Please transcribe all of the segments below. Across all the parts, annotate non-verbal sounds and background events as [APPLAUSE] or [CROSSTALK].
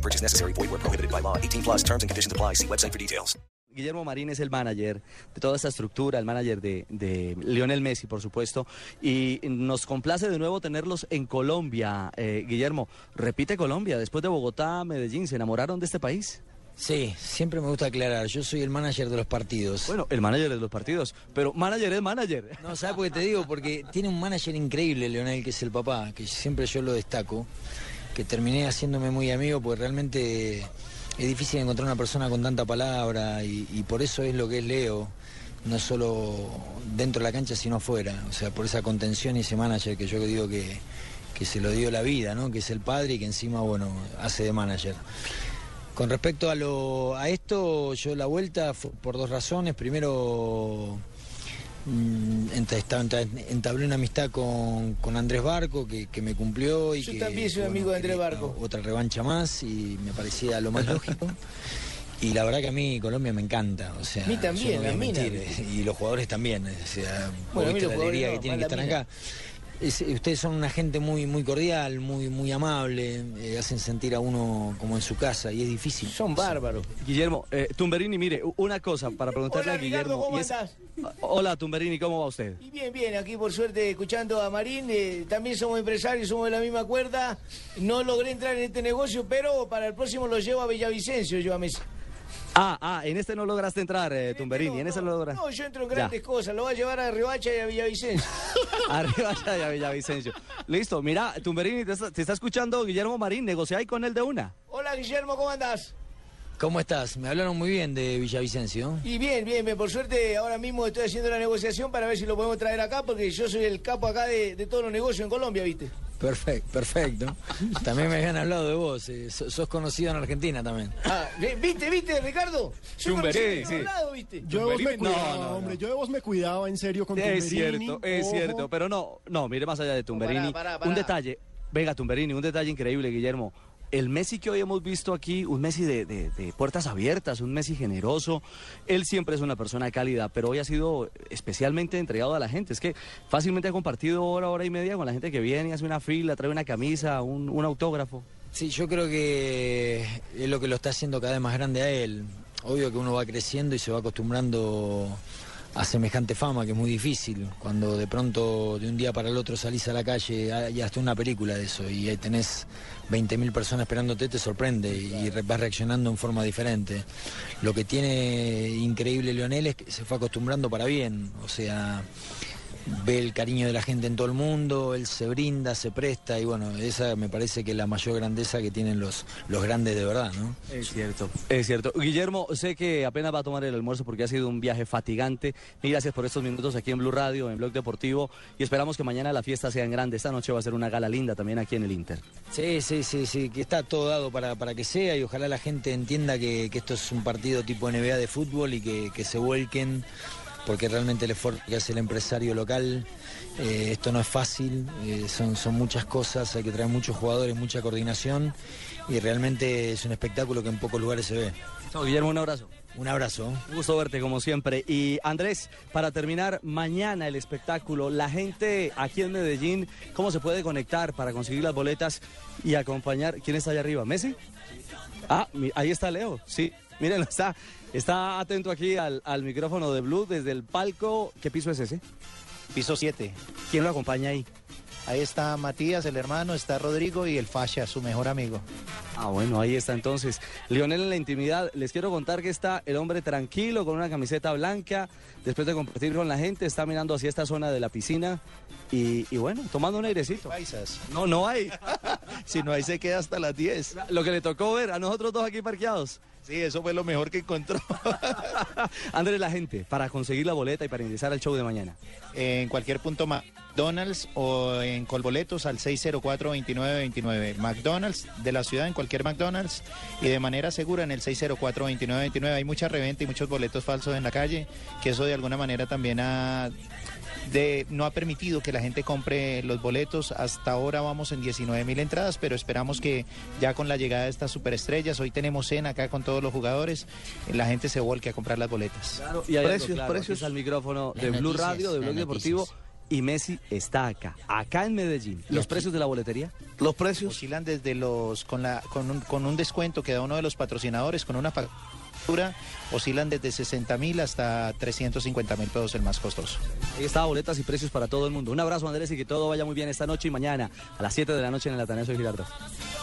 No purchase necessary. Void where prohibited by law. 18 plus terms and conditions apply. See website for details. Guillermo Marín es el manager de toda esta estructura, el manager de, de Lionel Messi, por supuesto. Y nos complace de nuevo tenerlos en Colombia. Eh, Guillermo, repite Colombia. Después de Bogotá, Medellín, ¿se enamoraron de este país? Sí, siempre me gusta aclarar, yo soy el manager de los partidos. Bueno, el manager de los partidos, pero manager es manager. No, ¿sabes por qué te digo? Porque tiene un manager increíble, Leonel, que es el papá, que siempre yo lo destaco, que terminé haciéndome muy amigo, porque realmente es difícil encontrar una persona con tanta palabra y, y por eso es lo que es Leo, no solo dentro de la cancha, sino afuera. O sea, por esa contención y ese manager que yo digo que, que se lo dio la vida, ¿no? Que es el padre y que encima, bueno, hace de manager. Con respecto a, lo, a esto, yo la vuelta por dos razones. Primero, entablé una amistad con, con Andrés Barco, que, que me cumplió. Y Yo que, también soy bueno, amigo de Andrés Barco. Otra revancha más y me parecía lo más lógico. Y la verdad que a mí Colombia me encanta, o sea, A mí también, no a mí mentir, también. y los jugadores también, o sea, Bueno, a mí la alegría que tienen que estar acá. Es- ustedes son una gente muy muy cordial, muy muy amable, eh, hacen sentir a uno como en su casa y es difícil. Son bárbaros. Guillermo, eh, Tumberini, mire, una cosa para preguntarle Hola, a Guillermo. Ricardo, ¿cómo es- andás? Hola, Tumberini, ¿cómo va usted? Y bien, bien, aquí por suerte escuchando a Marín, eh, también somos empresarios, somos de la misma cuerda. No logré entrar en este negocio, pero para el próximo lo llevo a Villavicencio, yo a Messi. Ah, ah, en este no lograste entrar, eh, Tumberini, en ese no lograste. No, yo entro en Ya. grandes cosas, lo voy a llevar a Ribacha y a Villavicencio. Arriba ya de Villavicencio. Listo, mira, Tumberini, te está, te está escuchando Guillermo Marín, negocia ahí con él de una. Hola Guillermo, ¿cómo andás? ¿Cómo estás? Me hablaron muy bien de Villavicencio. Y bien, bien, bien, por suerte ahora mismo estoy haciendo la negociación para ver si lo podemos traer acá, porque yo soy el capo acá de, de todos los negocios en Colombia, ¿viste? Perfecto, perfecto. También me habían hablado de vos, eh, so- sos conocido en Argentina también. Ah, ¿viste, viste, Ricardo? Chumberí, sí. ¿viste? Yo de vos me No, cuidaba, no, no. hombre. Yo de vos me cuidaba en serio con Es Tumberini, cierto, es ojo. cierto, pero no, no, mire más allá de Tumberini. pará, pará. Un detalle, venga Tumberini, un detalle increíble, Guillermo. El Messi que hoy hemos visto aquí, un Messi de, de- puertas abiertas, un Messi generoso, él siempre es una persona cálida, pero hoy ha sido especialmente entregado a la gente. Es que fácilmente ha compartido hora, hora y media con la gente que viene, hace una fila, trae una camisa, un, un autógrafo. Sí, yo creo que es lo que lo está haciendo cada vez más grande a él. Obvio que uno va creciendo y se va acostumbrando a semejante fama, que es muy difícil. Cuando de pronto, de un día para el otro, salís a la calle, hay hasta una película de eso, y ahí tenés 20.000 personas esperándote, te sorprende y vas reaccionando en forma diferente. Lo que tiene increíble Leonel es que se fue acostumbrando para bien, o sea ve el cariño de la gente en todo el mundo, él se brinda, se presta y bueno, esa me parece que es la mayor grandeza que tienen los, los grandes de verdad, ¿no? Es cierto. Es cierto. Guillermo, sé que apenas va a tomar el almuerzo porque ha sido un viaje fatigante. Mil gracias por estos minutos aquí en Blue Radio, en Blog Deportivo. Y esperamos que mañana la fiesta sea en grande. Esta noche va a ser una gala linda también aquí en el Inter. Sí, sí, sí, sí, que está todo dado para, para que sea y ojalá la gente entienda que, que esto es un partido tipo NBA de fútbol y que, que se vuelquen porque realmente el esfuerzo que hace el empresario local, eh, esto no es fácil, eh, son, son muchas cosas, hay que traer muchos jugadores, mucha coordinación y realmente es un espectáculo que en pocos lugares se ve. Chao, Guillermo, un abrazo. Un abrazo. Un gusto verte como siempre. Y Andrés, para terminar, mañana el espectáculo, la gente aquí en Medellín, ¿cómo se puede conectar para conseguir las boletas y acompañar? ¿Quién está allá arriba? ¿Messi? Ah, ahí está Leo, sí. Mírenlo, está, está atento aquí al, al micrófono de Blue desde el palco. ¿Qué piso es ese? Piso 7. ¿Quién lo acompaña ahí? Ahí está Matías, el hermano, está Rodrigo y el Fasha, su mejor amigo. Ah, bueno, ahí está entonces. Lionel en la intimidad. Les quiero contar que está el hombre tranquilo con una camiseta blanca. Después de compartir con la gente, está mirando hacia esta zona de la piscina y, y bueno, tomando un airecito. Paisas. No, no hay. [LAUGHS] Si no, ahí se queda hasta las 10. Lo que le tocó ver a nosotros dos aquí parqueados. Sí, eso fue lo mejor que encontró. [LAUGHS] Andrés, la gente, para conseguir la boleta y para ingresar al show de mañana. en cualquier punto McDonald's o en Colboletos al 604-2929. McDonald's de la ciudad en cualquier McDonald's y de manera segura en el 604-2929. Hay mucha reventa y muchos boletos falsos en la calle, que eso de alguna manera también ha de, no ha permitido que la gente compre los boletos. Hasta ahora vamos en 19 mil entradas, pero esperamos que ya con la llegada de estas superestrellas, hoy tenemos cena acá con todos los jugadores, la gente se volque a comprar las boletas. Y hay Precios, algo claro, precios. el micrófono de Las Blue noticias, Radio, de Blog Deportivo. noticias. Y Messi está acá, acá en Medellín. ¿Los precios de la boletería? Los precios. Oscilan desde los, con, la, con, un, con un descuento que da uno de los patrocinadores, con una factura, oscilan desde 60 mil hasta 350 mil pesos el más costoso. Ahí está, boletas y precios para todo el mundo. Un abrazo, Andrés, y que todo vaya muy bien esta noche y mañana a las 7 de la noche en el Atanasio Girardot.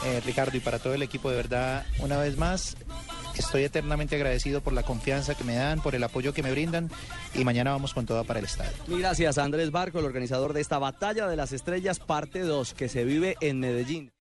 Eh, Ricardo, y para todo el equipo, de verdad, una vez más, estoy eternamente agradecido por la confianza que me dan, por el apoyo que me brindan, y mañana vamos con toda para el estadio. Mil gracias Andrés Barco, el organizador de esta Batalla de las Estrellas, parte 2, que se vive en Medellín.